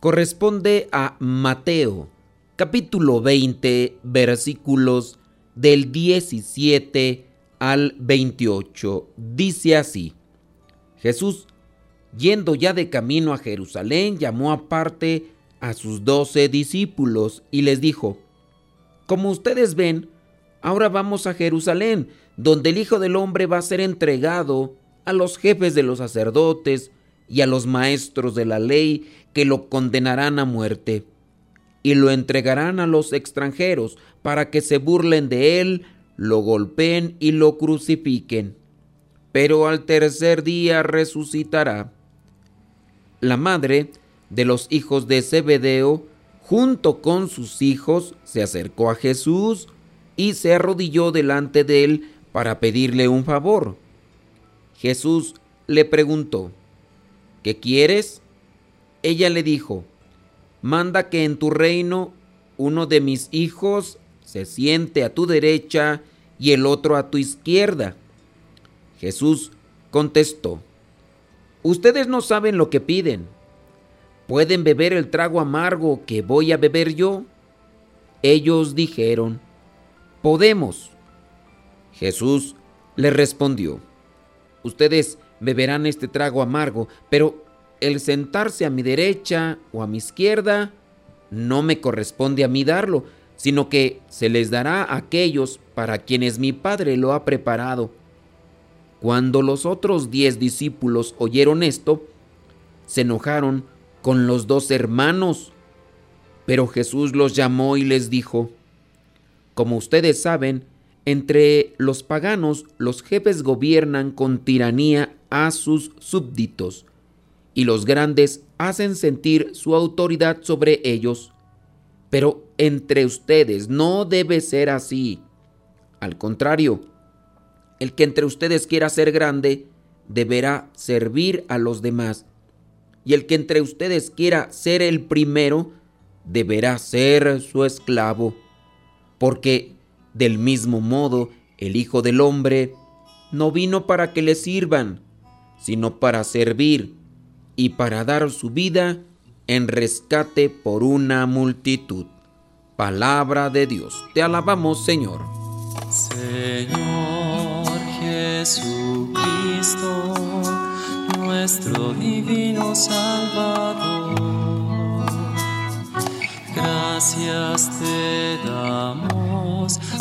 corresponde a Mateo, capítulo 20, versículos del 17 al 28. Dice así, Jesús, yendo ya de camino a Jerusalén, llamó aparte a sus doce discípulos y les dijo, Como ustedes ven, ahora vamos a Jerusalén, donde el Hijo del Hombre va a ser entregado a los jefes de los sacerdotes y a los maestros de la ley que lo condenarán a muerte y lo entregarán a los extranjeros para que se burlen de él, lo golpeen y lo crucifiquen. Pero al tercer día resucitará. La madre de los hijos de Zebedeo, junto con sus hijos, se acercó a Jesús y se arrodilló delante de él para pedirle un favor. Jesús le preguntó, ¿qué quieres? Ella le dijo, manda que en tu reino uno de mis hijos se siente a tu derecha y el otro a tu izquierda. Jesús contestó, ustedes no saben lo que piden. ¿Pueden beber el trago amargo que voy a beber yo? Ellos dijeron, podemos. Jesús le respondió, ustedes beberán este trago amargo, pero el sentarse a mi derecha o a mi izquierda no me corresponde a mí darlo, sino que se les dará a aquellos para quienes mi Padre lo ha preparado. Cuando los otros diez discípulos oyeron esto, se enojaron con los dos hermanos. Pero Jesús los llamó y les dijo, Como ustedes saben, entre los paganos los jefes gobiernan con tiranía a sus súbditos, y los grandes hacen sentir su autoridad sobre ellos. Pero entre ustedes no debe ser así. Al contrario, el que entre ustedes quiera ser grande, deberá servir a los demás. Y el que entre ustedes quiera ser el primero, deberá ser su esclavo. Porque del mismo modo, el Hijo del Hombre no vino para que le sirvan, sino para servir y para dar su vida en rescate por una multitud. Palabra de Dios. Te alabamos, Señor. Señor Jesucristo, nuestro divino Salvador. Gracias te damos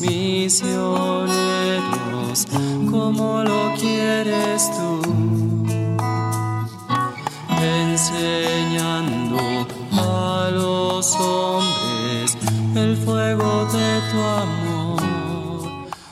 misioneros como lo quieres tú enseñando a los hombres el fuego de tu amor.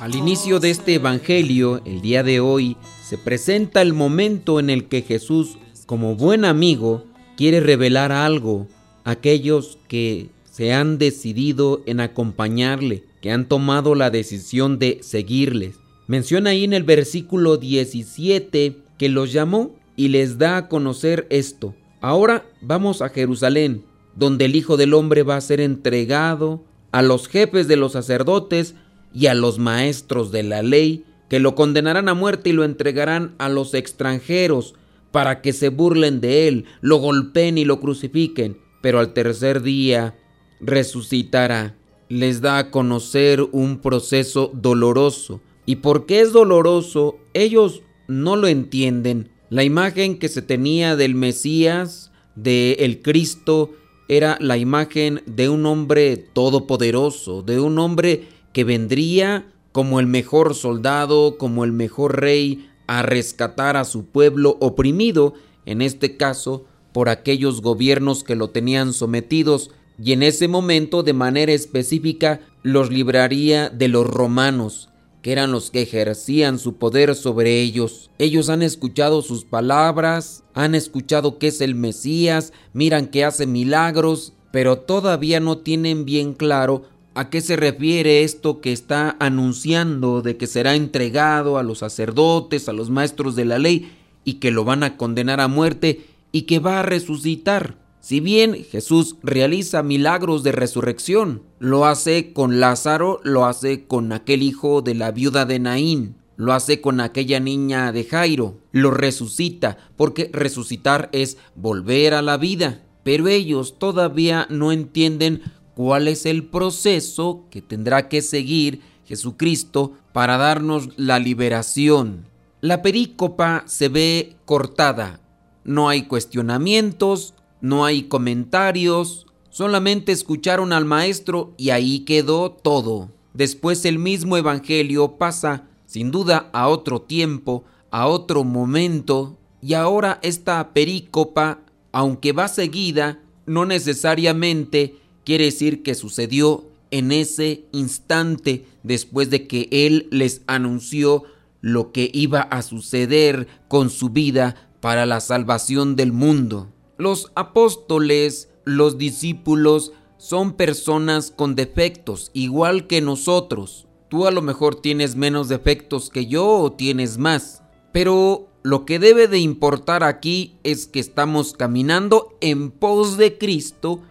Al inicio de este Evangelio, el día de hoy, se presenta el momento en el que Jesús, como buen amigo, quiere revelar algo a aquellos que se han decidido en acompañarle, que han tomado la decisión de seguirles. Menciona ahí en el versículo 17 que los llamó y les da a conocer esto. Ahora vamos a Jerusalén, donde el Hijo del Hombre va a ser entregado a los jefes de los sacerdotes y a los maestros de la ley, que lo condenarán a muerte y lo entregarán a los extranjeros para que se burlen de él, lo golpeen y lo crucifiquen, pero al tercer día resucitará. Les da a conocer un proceso doloroso. ¿Y por qué es doloroso? Ellos no lo entienden. La imagen que se tenía del Mesías, del el Cristo, era la imagen de un hombre todopoderoso, de un hombre que vendría como el mejor soldado, como el mejor rey, a rescatar a su pueblo oprimido, en este caso por aquellos gobiernos que lo tenían sometidos, y en ese momento de manera específica los libraría de los romanos, que eran los que ejercían su poder sobre ellos. Ellos han escuchado sus palabras, han escuchado que es el Mesías, miran que hace milagros, pero todavía no tienen bien claro a qué se refiere esto que está anunciando de que será entregado a los sacerdotes, a los maestros de la ley, y que lo van a condenar a muerte y que va a resucitar. Si bien Jesús realiza milagros de resurrección, lo hace con Lázaro, lo hace con aquel hijo de la viuda de Naín, lo hace con aquella niña de Jairo, lo resucita, porque resucitar es volver a la vida. Pero ellos todavía no entienden cuál es el proceso que tendrá que seguir Jesucristo para darnos la liberación. La perícopa se ve cortada, no hay cuestionamientos, no hay comentarios, solamente escucharon al maestro y ahí quedó todo. Después el mismo Evangelio pasa, sin duda, a otro tiempo, a otro momento, y ahora esta perícopa, aunque va seguida, no necesariamente quiere decir que sucedió en ese instante después de que Él les anunció lo que iba a suceder con su vida para la salvación del mundo. Los apóstoles, los discípulos, son personas con defectos, igual que nosotros. Tú a lo mejor tienes menos defectos que yo o tienes más. Pero lo que debe de importar aquí es que estamos caminando en pos de Cristo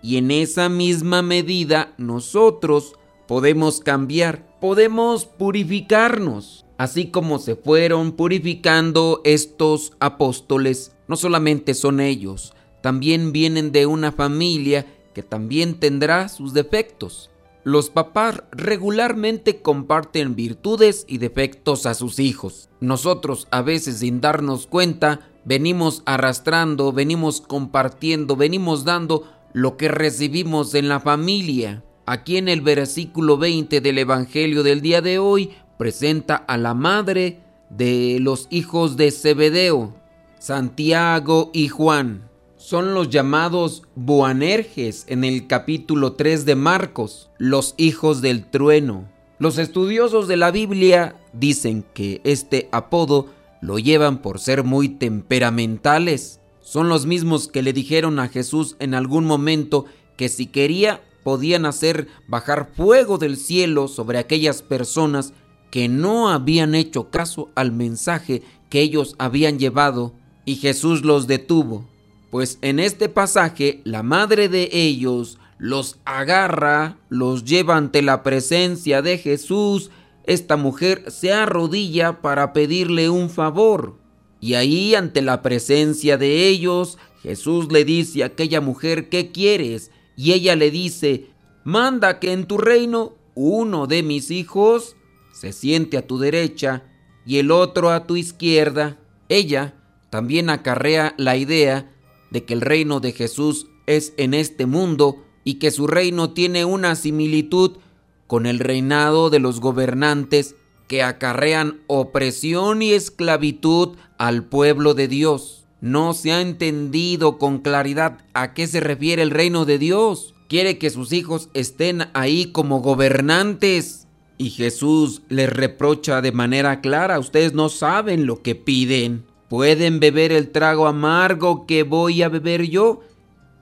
y en esa misma medida nosotros podemos cambiar, podemos purificarnos. Así como se fueron purificando estos apóstoles, no solamente son ellos, también vienen de una familia que también tendrá sus defectos. Los papás regularmente comparten virtudes y defectos a sus hijos. Nosotros a veces sin darnos cuenta venimos arrastrando, venimos compartiendo, venimos dando lo que recibimos en la familia. Aquí en el versículo 20 del Evangelio del día de hoy presenta a la madre de los hijos de Zebedeo, Santiago y Juan. Son los llamados Boanerges en el capítulo 3 de Marcos, los hijos del trueno. Los estudiosos de la Biblia dicen que este apodo lo llevan por ser muy temperamentales. Son los mismos que le dijeron a Jesús en algún momento que si quería podían hacer bajar fuego del cielo sobre aquellas personas que no habían hecho caso al mensaje que ellos habían llevado y Jesús los detuvo. Pues en este pasaje la madre de ellos los agarra, los lleva ante la presencia de Jesús. Esta mujer se arrodilla para pedirle un favor. Y ahí ante la presencia de ellos, Jesús le dice a aquella mujer, ¿qué quieres? Y ella le dice, manda que en tu reino uno de mis hijos se siente a tu derecha y el otro a tu izquierda, ella también acarrea la idea de que el reino de Jesús es en este mundo y que su reino tiene una similitud con el reinado de los gobernantes que acarrean opresión y esclavitud al pueblo de Dios. No se ha entendido con claridad a qué se refiere el reino de Dios. Quiere que sus hijos estén ahí como gobernantes y Jesús les reprocha de manera clara, ustedes no saben lo que piden. ¿Pueden beber el trago amargo que voy a beber yo?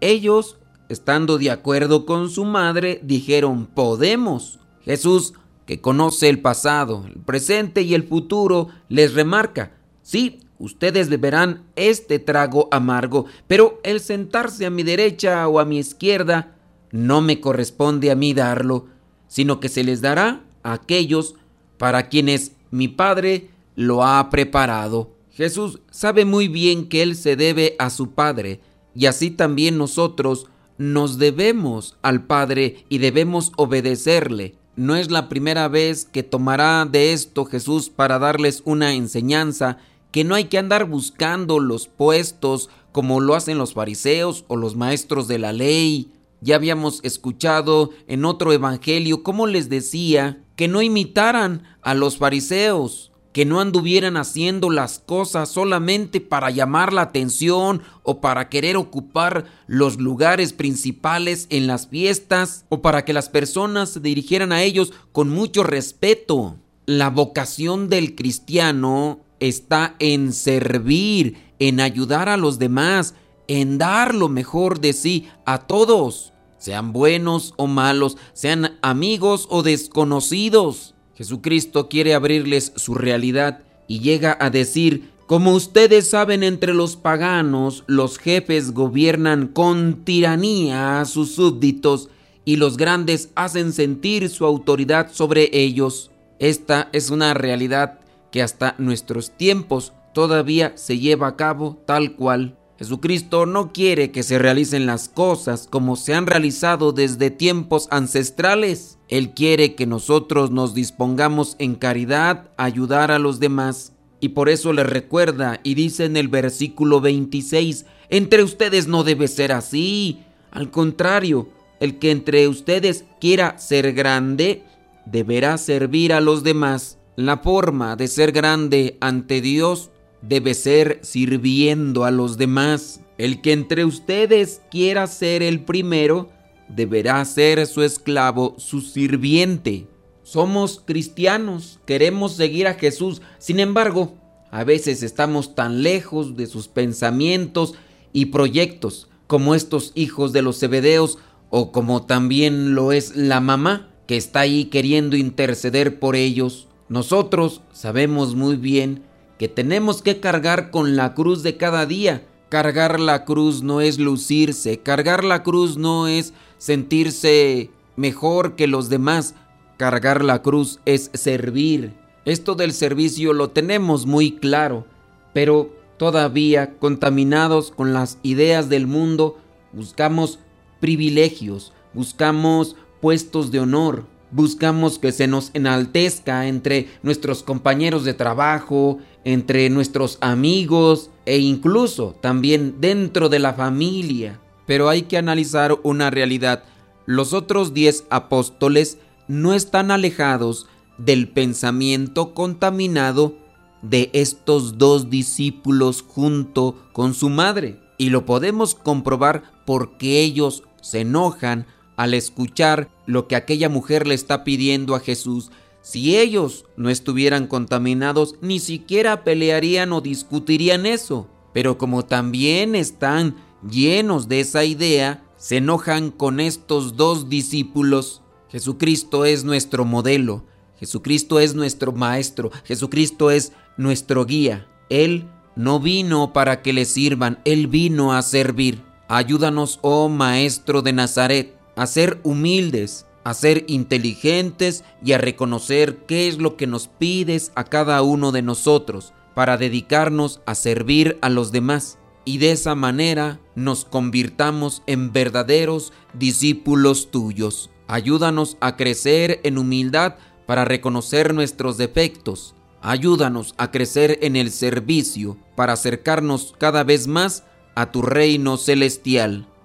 Ellos, estando de acuerdo con su madre, dijeron, podemos. Jesús, que conoce el pasado, el presente y el futuro, les remarca, sí, ustedes beberán este trago amargo, pero el sentarse a mi derecha o a mi izquierda no me corresponde a mí darlo, sino que se les dará aquellos para quienes mi Padre lo ha preparado. Jesús sabe muy bien que Él se debe a su Padre y así también nosotros nos debemos al Padre y debemos obedecerle. No es la primera vez que tomará de esto Jesús para darles una enseñanza que no hay que andar buscando los puestos como lo hacen los fariseos o los maestros de la ley. Ya habíamos escuchado en otro evangelio cómo les decía que no imitaran a los fariseos, que no anduvieran haciendo las cosas solamente para llamar la atención o para querer ocupar los lugares principales en las fiestas o para que las personas se dirigieran a ellos con mucho respeto. La vocación del cristiano está en servir, en ayudar a los demás, en dar lo mejor de sí a todos, sean buenos o malos, sean amigos o desconocidos. Jesucristo quiere abrirles su realidad y llega a decir, como ustedes saben entre los paganos, los jefes gobiernan con tiranía a sus súbditos y los grandes hacen sentir su autoridad sobre ellos. Esta es una realidad que hasta nuestros tiempos todavía se lleva a cabo tal cual. Jesucristo no quiere que se realicen las cosas como se han realizado desde tiempos ancestrales. Él quiere que nosotros nos dispongamos en caridad a ayudar a los demás. Y por eso le recuerda y dice en el versículo 26, entre ustedes no debe ser así. Al contrario, el que entre ustedes quiera ser grande, deberá servir a los demás. La forma de ser grande ante Dios debe ser sirviendo a los demás. El que entre ustedes quiera ser el primero, deberá ser su esclavo, su sirviente. Somos cristianos, queremos seguir a Jesús, sin embargo, a veces estamos tan lejos de sus pensamientos y proyectos como estos hijos de los Zebedeos o como también lo es la mamá que está ahí queriendo interceder por ellos. Nosotros sabemos muy bien que tenemos que cargar con la cruz de cada día. Cargar la cruz no es lucirse, cargar la cruz no es sentirse mejor que los demás, cargar la cruz es servir. Esto del servicio lo tenemos muy claro, pero todavía contaminados con las ideas del mundo, buscamos privilegios, buscamos puestos de honor, buscamos que se nos enaltezca entre nuestros compañeros de trabajo, entre nuestros amigos e incluso también dentro de la familia. Pero hay que analizar una realidad. Los otros diez apóstoles no están alejados del pensamiento contaminado de estos dos discípulos junto con su madre. Y lo podemos comprobar porque ellos se enojan al escuchar lo que aquella mujer le está pidiendo a Jesús si ellos no estuvieran contaminados, ni siquiera pelearían o discutirían eso. Pero como también están llenos de esa idea, se enojan con estos dos discípulos. Jesucristo es nuestro modelo, Jesucristo es nuestro maestro, Jesucristo es nuestro guía. Él no vino para que le sirvan, Él vino a servir. Ayúdanos, oh Maestro de Nazaret, a ser humildes, a ser inteligentes y a reconocer qué es lo que nos pides a cada uno de nosotros para dedicarnos a servir a los demás y de esa manera nos convirtamos en verdaderos discípulos tuyos. Ayúdanos a crecer en humildad para reconocer nuestros defectos. Ayúdanos a crecer en el servicio para acercarnos cada vez más a tu reino celestial.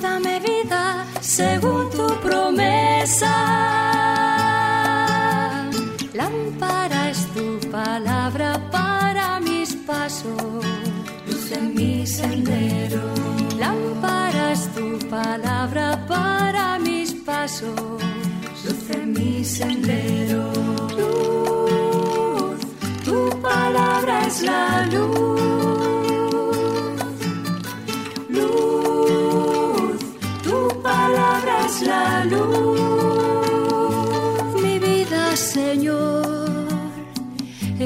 Dame vida según tu promesa. palabra para mis pasos, luz en mi sendero. Lámpara es tu palabra para mis pasos, luz en mi sendero.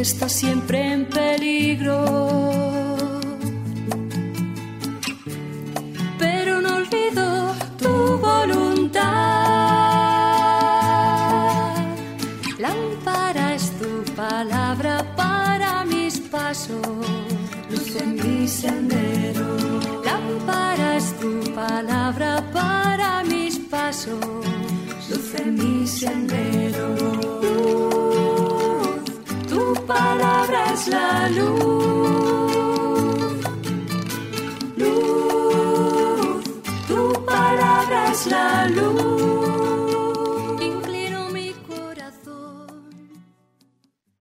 Está siempre en peligro. Pero no olvido tu voluntad. Lámpara es tu palabra para mis pasos, luz en mi sendero. Lámpara es tu palabra para mis pasos, luz en mi sendero. Palabra es la luz. Luz, tu palabra es la luz.